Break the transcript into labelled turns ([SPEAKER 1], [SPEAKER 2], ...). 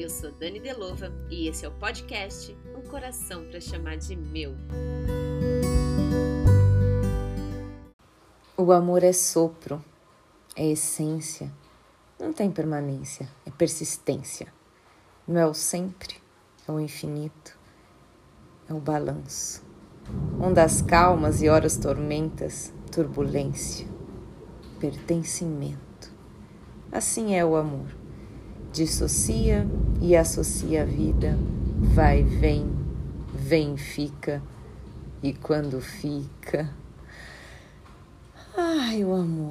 [SPEAKER 1] Eu sou Dani Delova e esse é o podcast Um Coração para Chamar de Meu.
[SPEAKER 2] O amor é sopro, é essência, não tem permanência, é persistência. Não é o sempre, é o infinito, é o balanço. Ondas calmas e horas tormentas, turbulência, pertencimento. Assim é o amor. Dissocia e associa a vida, vai, vem, vem, fica, e quando fica. Ai, o amor.